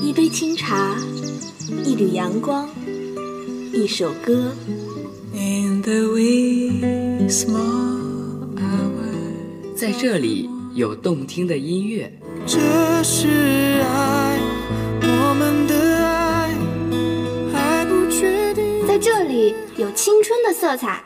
一杯清茶，一缕阳光，一首歌。在这里有动听的音乐。这是爱，我们的爱还不确定。在这里有青春的色彩。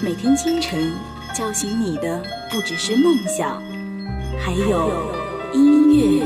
每天清晨叫醒你的不只是梦想，还有音乐。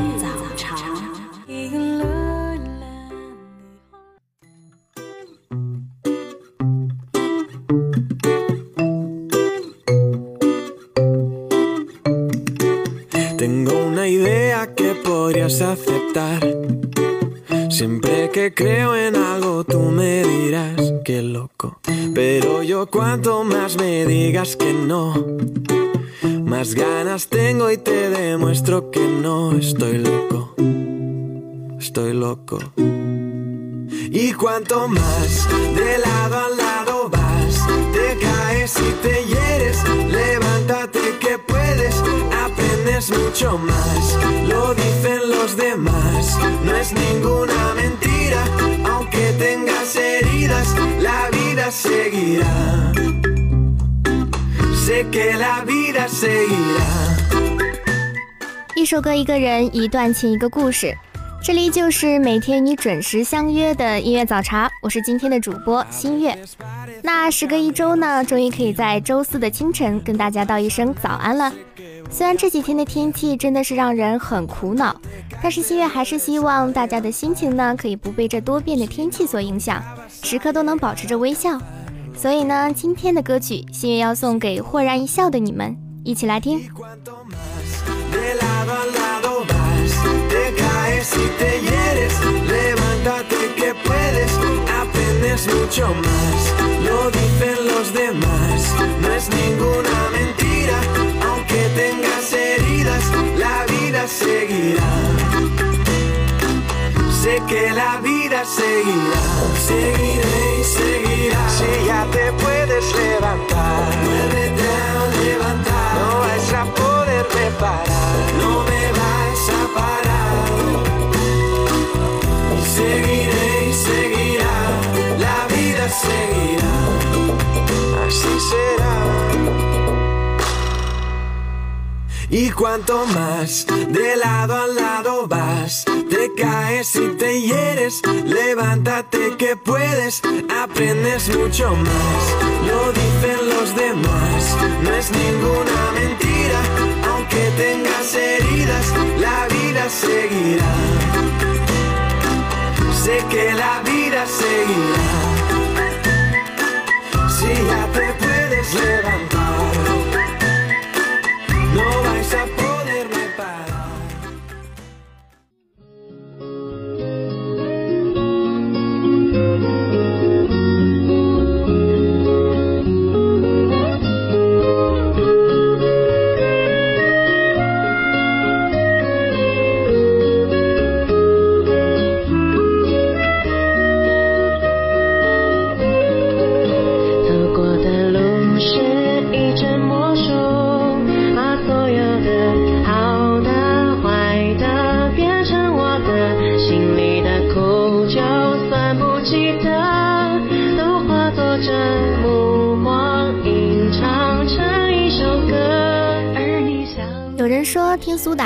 Ganas tengo y te demuestro que no estoy loco. Estoy loco. Y cuanto más de lado a lado vas, te caes y te hieres, levántate que puedes, aprendes mucho más, lo dicen los demás, no es ninguna mentira, aunque tengas heridas, la vida seguirá. Sé que la vida. 一首歌，一个人，一段情，一个故事。这里就是每天与你准时相约的音乐早茶，我是今天的主播新月。那时隔一周呢，终于可以在周四的清晨跟大家道一声早安了。虽然这几天的天气真的是让人很苦恼，但是新月还是希望大家的心情呢，可以不被这多变的天气所影响，时刻都能保持着微笑。所以呢，今天的歌曲新月要送给豁然一笑的你们，一起来听。 De lado a lado vas, te caes y te hieres, levántate que puedes, aprendes mucho más, lo dicen los demás, no es ninguna mentira, aunque tengas heridas, la vida seguirá. Sé que la vida seguirá, seguiré y seguirá. Si ya te puedes levantar, Seguirá, así será. Y cuanto más de lado a lado vas, te caes y te hieres, levántate que puedes, aprendes mucho más, lo dicen los demás, no es ninguna mentira, aunque tengas heridas, la vida seguirá. Sé que la vida seguirá. Si ya te puedes levantar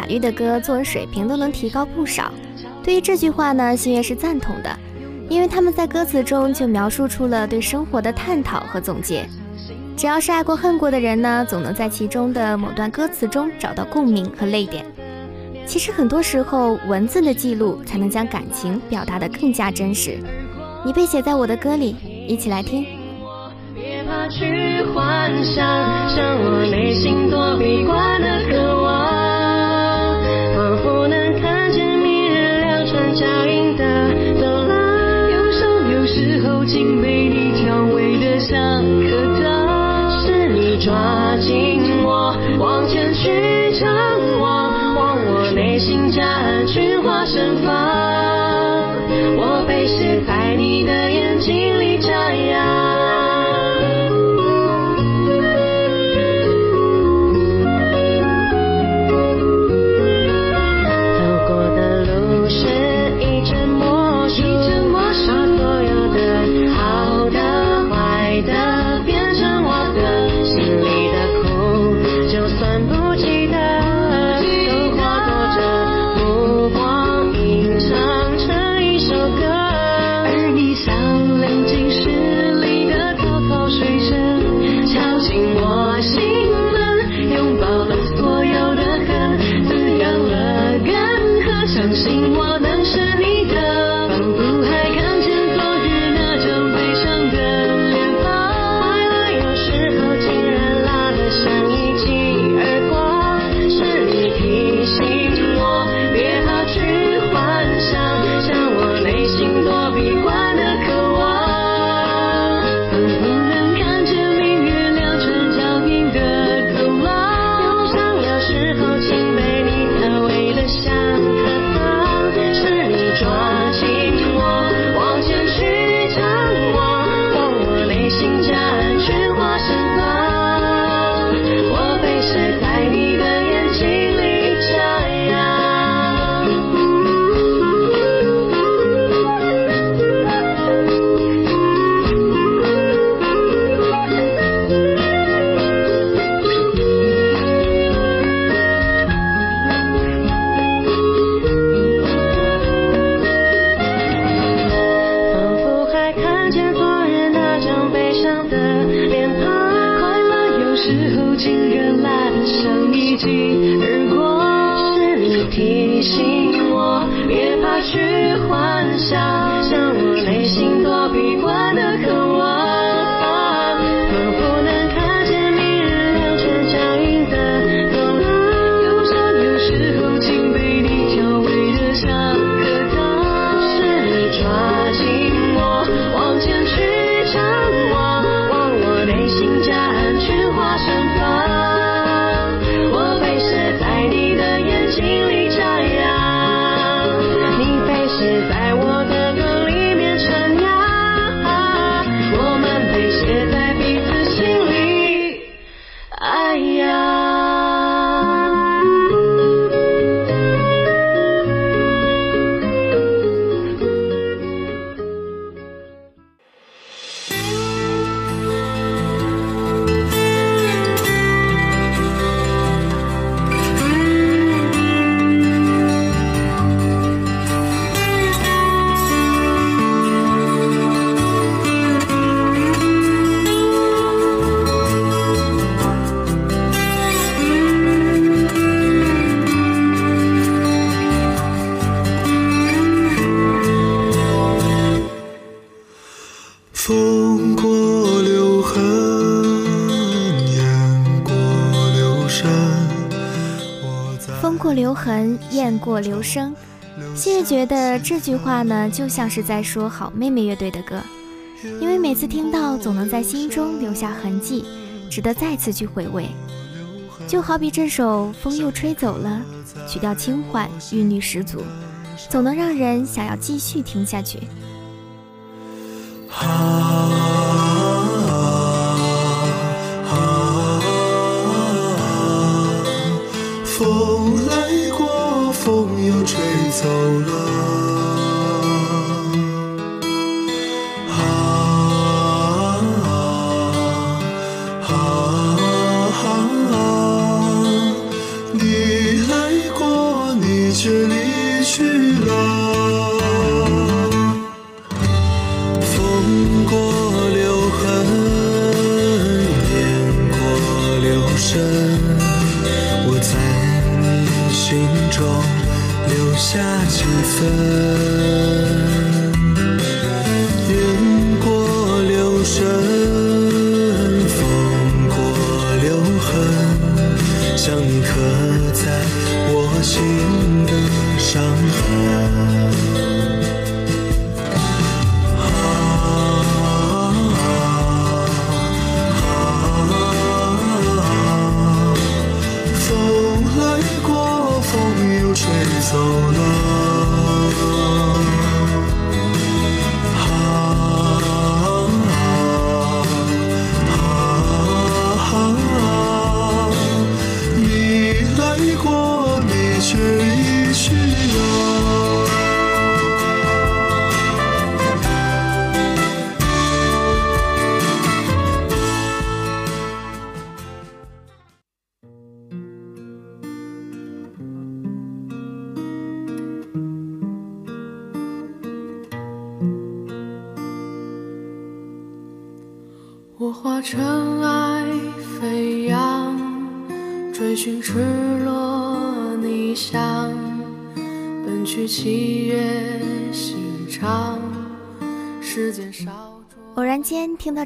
说听苏打绿的歌，作文水平都能提高不少。对于这句话呢，新月是赞同的，因为他们在歌词中就描述出了对生活的探讨和总结。只要是爱过恨过的人呢，总能在其中的某段歌词中找到共鸣和泪点。其实很多时候，文字的记录才能将感情表达得更加真实。你被写在我的歌里，一起来听。别怕去幻想，像我内心躲避走心被你调味的像颗糖，是你抓紧我往前去。我留声，谢谢。觉得这句话呢，就像是在说好妹妹乐队的歌，因为每次听到总能在心中留下痕迹，值得再次去回味。就好比这首《风又吹走了》，曲调轻缓，韵律十足，总能让人想要继续听下去。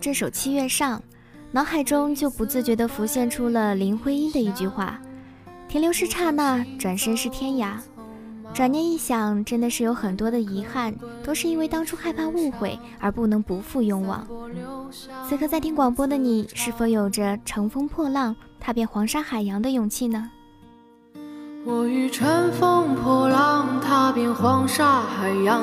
这首《七月上》，脑海中就不自觉地浮现出了林徽因的一句话：“停留是刹那，转身是天涯。”转念一想，真的是有很多的遗憾，都是因为当初害怕误会而不能不负勇往。此刻在听广播的你，是否有着乘风破浪、踏遍黄沙海洋的勇气呢？我欲乘风破浪，踏遍黄沙海洋，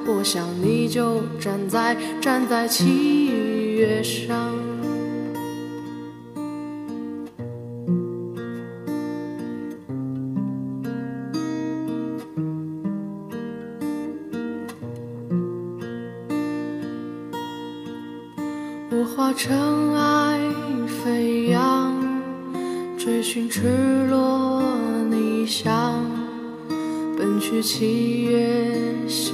我想你就站在站在七月上。我化尘埃飞扬，追寻赤裸逆翔，奔去七月心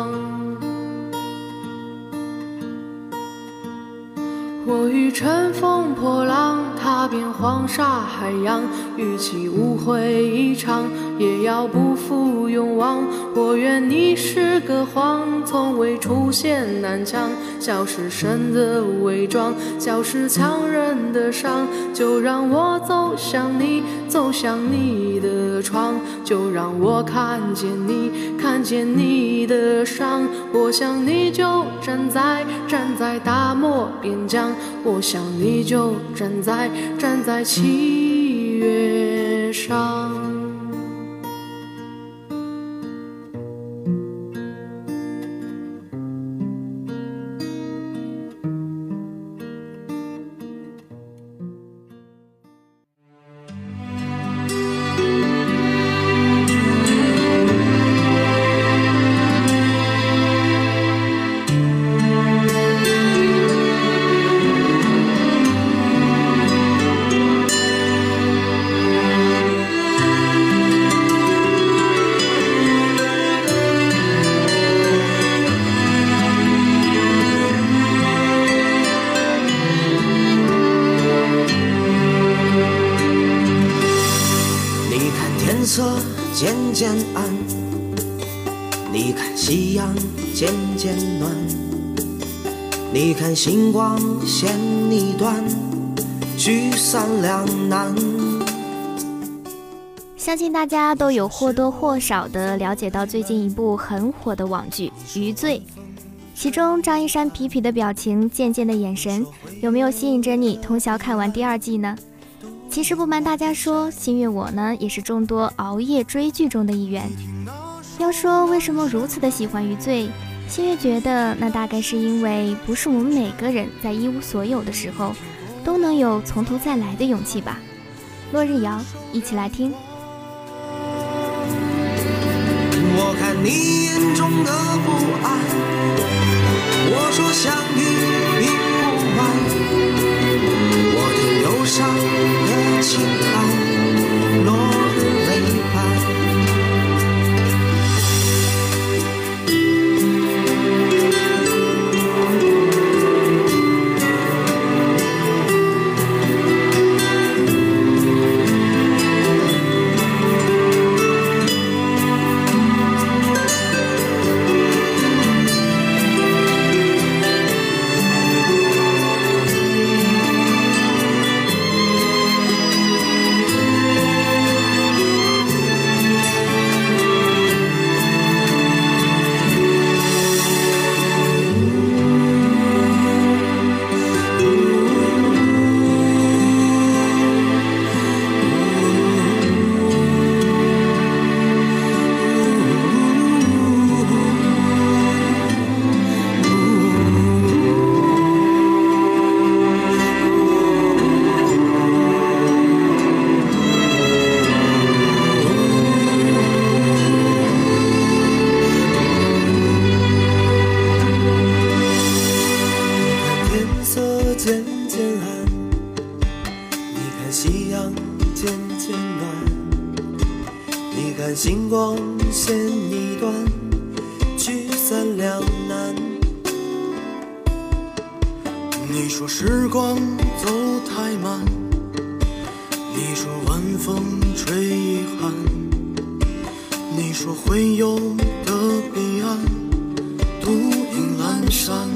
遍黄沙海洋，与其误会一场，也要不负勇往。我愿你是个谎，从未出现南墙，消失神的伪装，消失强忍的伤。就让我走向你，走向你的窗，就让我看见你，看见你的伤。我想你就站在站在大漠边疆，我想你就站在站在七月上。看星光现一段，聚散两难。相信大家都有或多或少的了解到最近一部很火的网剧《余罪》，其中张一山痞痞的表情、贱贱的眼神，有没有吸引着你通宵看完第二季呢？其实不瞒大家说，新月我呢也是众多熬夜追剧中的一员。要说为什么如此的喜欢《余罪》，新月觉得那大概是因为不是我们每个人在一无所有的时候，都能有从头再来的勇气吧。落日遥，一起来听。我看你眼中的不安，我说相遇并不晚。我听忧伤的轻孤影阑珊。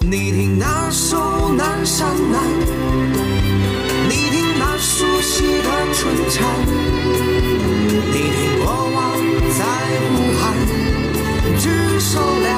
你听那首《南山南》，你听那熟悉的春蝉，你听过往在呼喊，执手两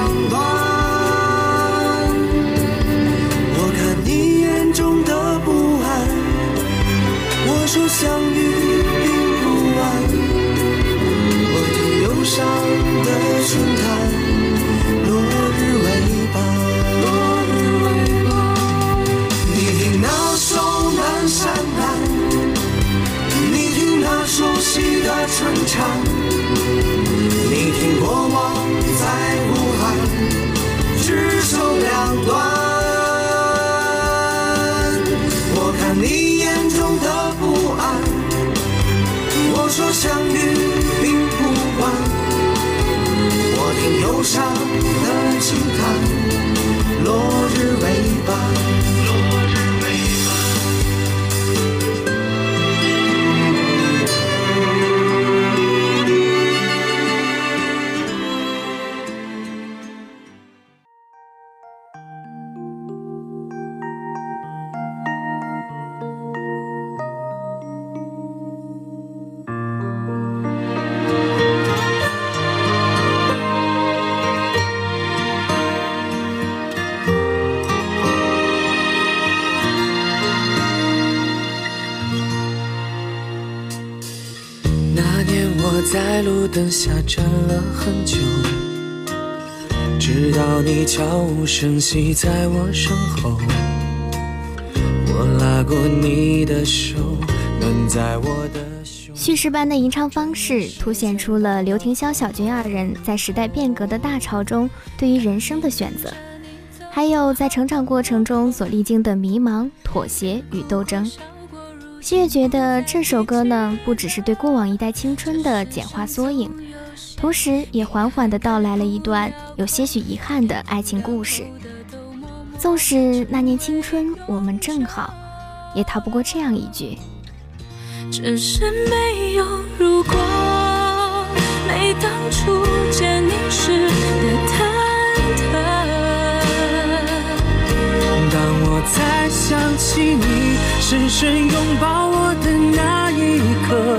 说相遇并不晚。我听忧伤的轻叹，站了很久，直到你悄无声息在我身后，我拉过你的手，暖在我的。叙事般的吟唱方式，凸显出了刘廷潇、小军二人在时代变革的大潮中对于人生的选择，还有在成长过程中所历经的迷茫、妥协与斗争。新月觉得这首歌呢，不只是对过往一代青春的简化缩影，同时也缓缓地道来了一段有些许遗憾的爱情故事。纵使那年青春我们正好，也逃不过这样一句。只是没有如果，没当初见你时的忐忑。当我再想起你深深拥抱我的那一刻，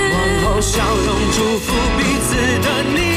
笑容祝福彼此的你。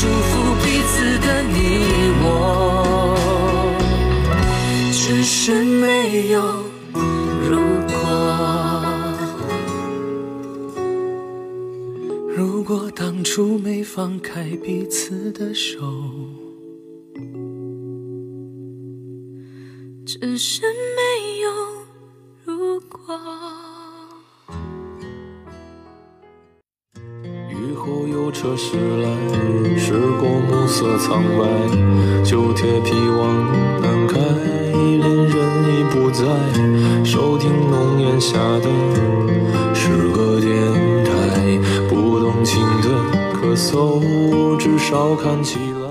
祝福彼此的你我，只是没有如果。如果当初没放开彼此的手。只是没有如果。雨后有车驶来，色苍白，旧铁皮往南开，恋人已不在，收听浓烟下的诗歌电台，不动情的咳嗽，至少看起来。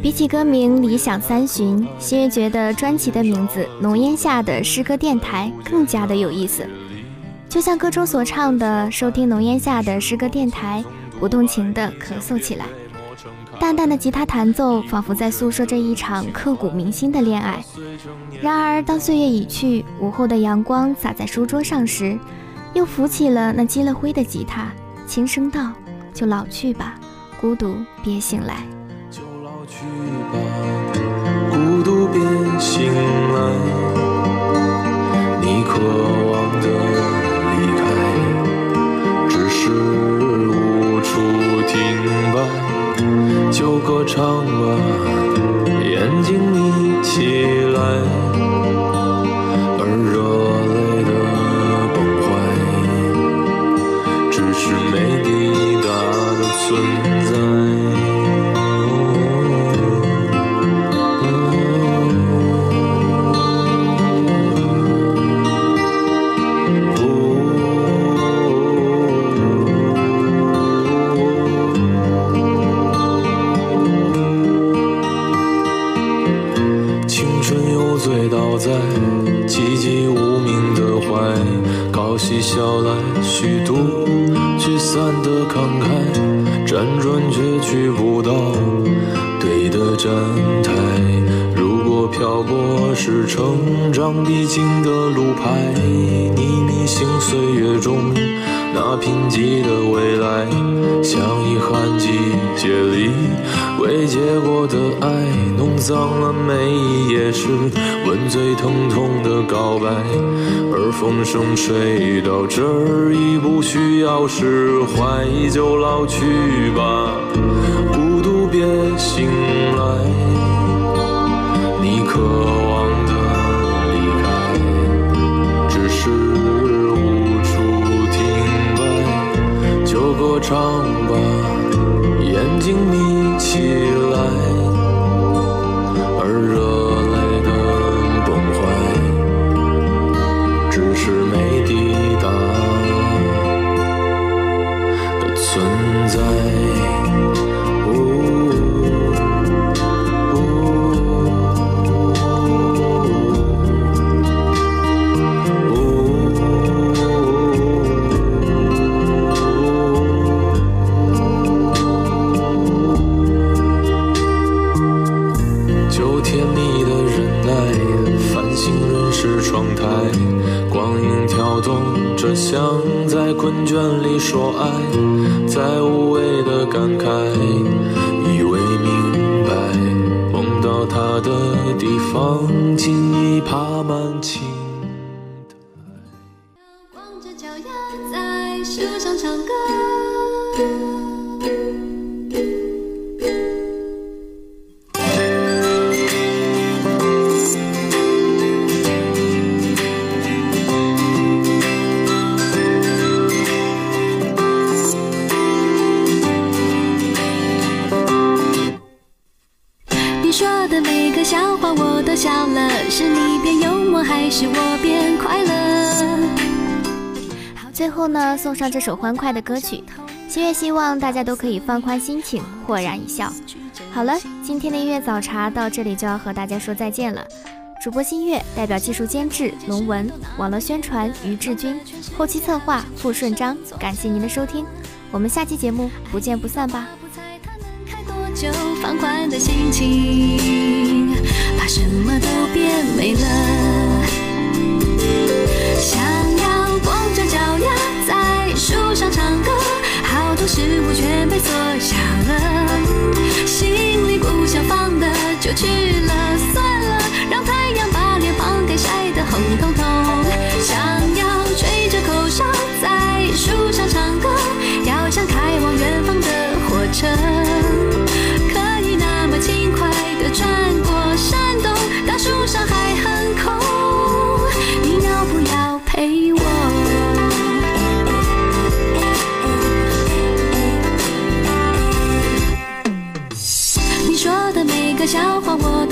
比起歌名《理想三旬》，新月觉得专辑的名字《浓烟下的诗歌电台》更加的有意思。就像歌中所唱的，收听浓烟下的诗歌电台，不动情的咳嗽起来。淡淡的吉他弹奏，仿佛在诉说着一场刻骨铭心的恋爱。然而，当岁月已去，午后的阳光洒在书桌上时，又浮起了那积了灰的吉他，轻声道：“就老去吧，孤独别醒来。”就老去吧，孤独别醒来。你渴望的就歌唱吧，眼睛眯起来，成长必经的路牌，你迷醒岁月中那贫瘠的未来，像遗憾季节里未结果的爱，弄脏了每一页诗，吻最疼痛的告白。而风声吹到这儿，已不需要释怀，就老去吧，孤独别醒的地方，尽已爬满青苔。光着脚丫在树上唱歌。后呢，送上这首欢快的歌曲。心月希望大家都可以放宽心情，豁然一笑。好了，今天的音乐早茶到这里就要和大家说再见了。主播新月代表技术监制龙文，网络宣传于志军，后期策划付顺章。感谢您的收听，我们下期节目不见不散吧。被缩小了。心里不想放的就去了，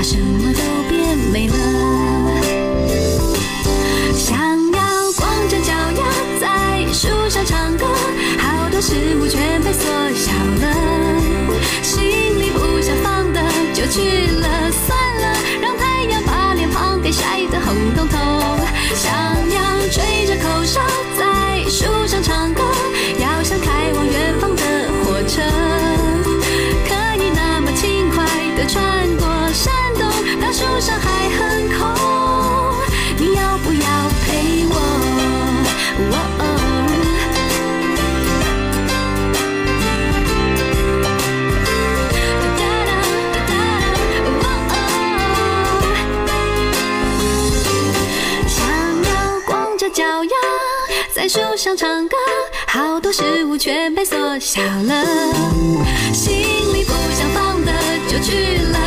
把什么都变美了。想要光着脚丫在树上唱歌，好多事物全被缩小了，心里不想放的就去了，算了，让太阳把脸庞给晒得红彤彤。想要吹着口哨上还很空，你要不要陪我？想要光着脚丫在树上唱歌，好多事物全被缩小了，心里不想放的就去了。